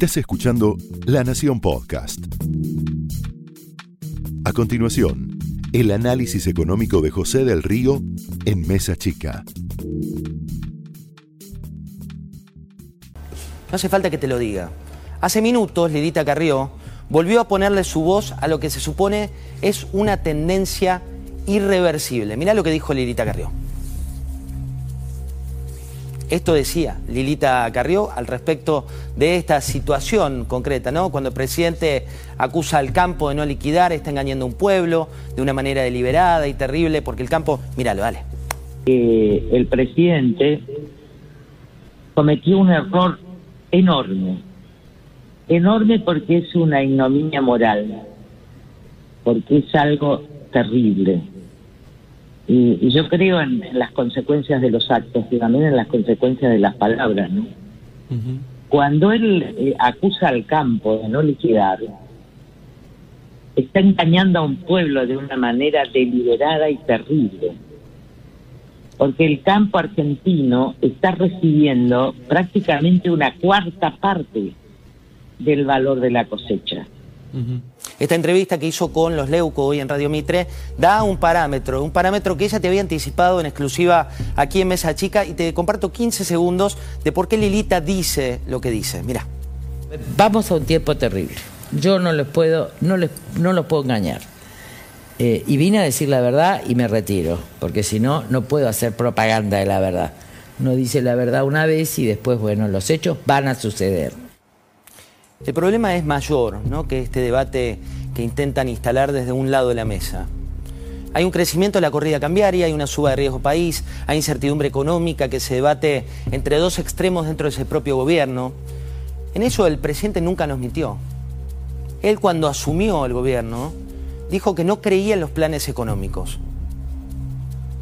Estás escuchando La Nación Podcast. A continuación, el análisis económico de José del Río en Mesa Chica. No hace falta que te lo diga. Hace minutos, Lidita Carrió volvió a ponerle su voz a lo que se supone es una tendencia irreversible. Mirá lo que dijo Lidita Carrió. Esto decía Lilita Carrió al respecto de esta situación concreta, ¿no? Cuando el presidente acusa al campo de no liquidar, está engañando a un pueblo de una manera deliberada y terrible, porque el campo, míralo, dale. El presidente cometió un error enorme, enorme porque es una ignominia moral, porque es algo terrible. Y, yo creo en, las consecuencias de los actos y también en las consecuencias de las palabras, ¿no? Cuando él eh, acusa al campo de no liquidar, está engañando a un pueblo de una manera deliberada y terrible. Porque el campo argentino está recibiendo prácticamente una cuarta parte del valor de la cosecha. Esta entrevista que hizo con los Leuco hoy en Radio Mitre da un parámetro, un parámetro que ella te había anticipado en exclusiva aquí en Mesa Chica y te comparto 15 segundos de por qué Lilita dice lo que dice. Mira. Vamos a un tiempo terrible. Yo no les puedo, no les, no los puedo engañar. Eh, y vine a decir la verdad y me retiro, porque si no, no puedo hacer propaganda de la verdad. No dice la verdad una vez y después, bueno, los hechos van a suceder. El problema es mayor ¿no? que este debate que intentan instalar desde un lado de la mesa. Hay un crecimiento de la corrida cambiaria, hay una suba de riesgo país, hay incertidumbre económica que se debate entre dos extremos dentro de ese propio gobierno. En eso el presidente nunca nos mintió. Él cuando asumió el gobierno dijo que no creía en los planes económicos.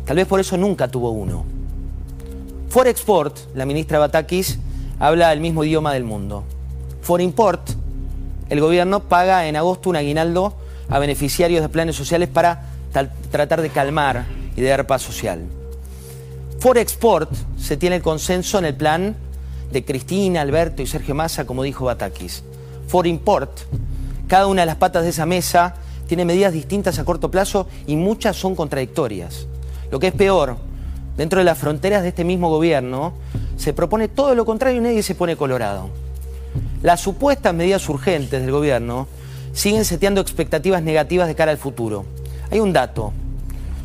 Tal vez por eso nunca tuvo uno. Forexport, la ministra Batakis, habla el mismo idioma del mundo. For Import, el gobierno paga en agosto un aguinaldo a beneficiarios de planes sociales para tratar de calmar y de dar paz social. For Export se tiene el consenso en el plan de Cristina, Alberto y Sergio Massa, como dijo Batakis. For Import, cada una de las patas de esa mesa tiene medidas distintas a corto plazo y muchas son contradictorias. Lo que es peor, dentro de las fronteras de este mismo gobierno, se propone todo lo contrario y nadie se pone colorado. Las supuestas medidas urgentes del gobierno siguen seteando expectativas negativas de cara al futuro. Hay un dato.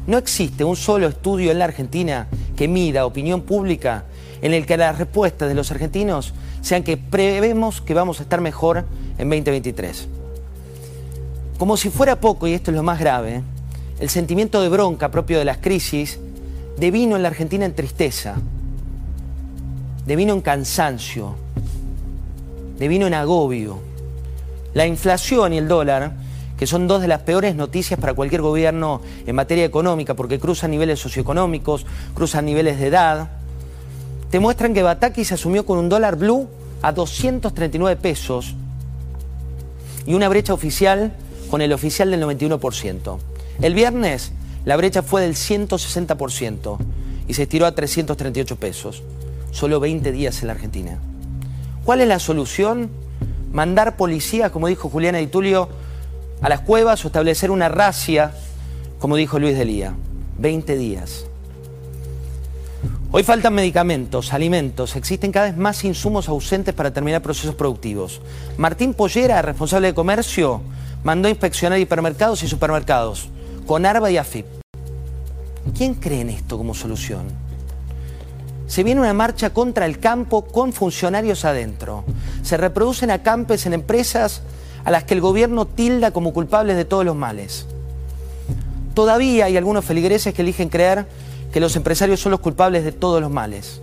No existe un solo estudio en la Argentina que mida opinión pública en el que las respuestas de los argentinos sean que prevemos que vamos a estar mejor en 2023. Como si fuera poco, y esto es lo más grave, el sentimiento de bronca propio de las crisis devino en la Argentina en tristeza, devino en cansancio, vino en agobio. La inflación y el dólar, que son dos de las peores noticias para cualquier gobierno en materia económica, porque cruzan niveles socioeconómicos, cruzan niveles de edad, te muestran que Bataki se asumió con un dólar blue a 239 pesos y una brecha oficial con el oficial del 91%. El viernes la brecha fue del 160% y se estiró a 338 pesos. Solo 20 días en la Argentina. ¿Cuál es la solución? Mandar policías, como dijo Juliana Di Tulio, a las cuevas o establecer una racia, como dijo Luis Delía. 20 días. Hoy faltan medicamentos, alimentos, existen cada vez más insumos ausentes para terminar procesos productivos. Martín Pollera, responsable de comercio, mandó a inspeccionar hipermercados y supermercados con ARBA y AFIP. ¿Quién cree en esto como solución? Se viene una marcha contra el campo con funcionarios adentro. Se reproducen acampes en empresas a las que el gobierno tilda como culpables de todos los males. Todavía hay algunos feligreses que eligen creer que los empresarios son los culpables de todos los males.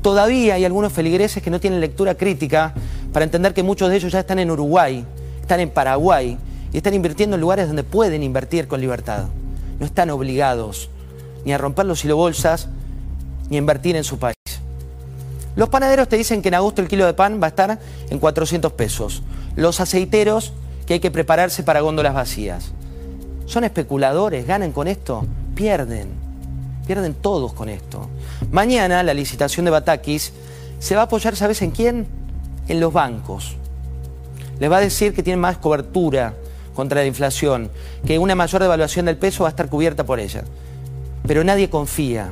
Todavía hay algunos feligreses que no tienen lectura crítica para entender que muchos de ellos ya están en Uruguay, están en Paraguay y están invirtiendo en lugares donde pueden invertir con libertad. No están obligados ni a romper los silobolsas ni invertir en su país. Los panaderos te dicen que en agosto el kilo de pan va a estar en 400 pesos. Los aceiteros que hay que prepararse para góndolas vacías. Son especuladores, ganan con esto, pierden. Pierden todos con esto. Mañana la licitación de Batakis se va a apoyar, ¿sabes en quién? en los bancos. Les va a decir que tienen más cobertura contra la inflación, que una mayor devaluación del peso va a estar cubierta por ella. Pero nadie confía.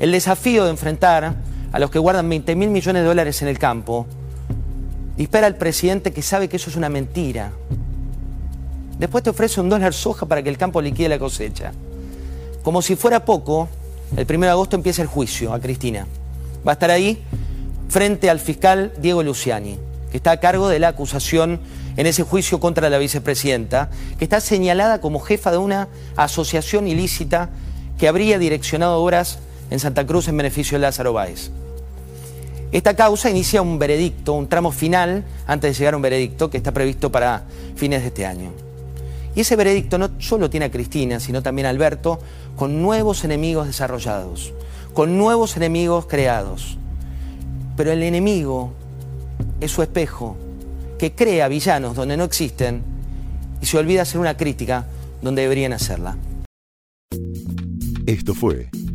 El desafío de enfrentar a los que guardan 20 mil millones de dólares en el campo dispara al presidente que sabe que eso es una mentira. Después te ofrece un dólar soja para que el campo liquide la cosecha. Como si fuera poco, el 1 de agosto empieza el juicio a Cristina. Va a estar ahí frente al fiscal Diego Luciani, que está a cargo de la acusación en ese juicio contra la vicepresidenta, que está señalada como jefa de una asociación ilícita que habría direccionado obras en Santa Cruz en beneficio de Lázaro Báez. Esta causa inicia un veredicto, un tramo final antes de llegar a un veredicto que está previsto para fines de este año. Y ese veredicto no solo tiene a Cristina, sino también a Alberto, con nuevos enemigos desarrollados, con nuevos enemigos creados. Pero el enemigo es su espejo, que crea villanos donde no existen y se olvida hacer una crítica donde deberían hacerla. Esto fue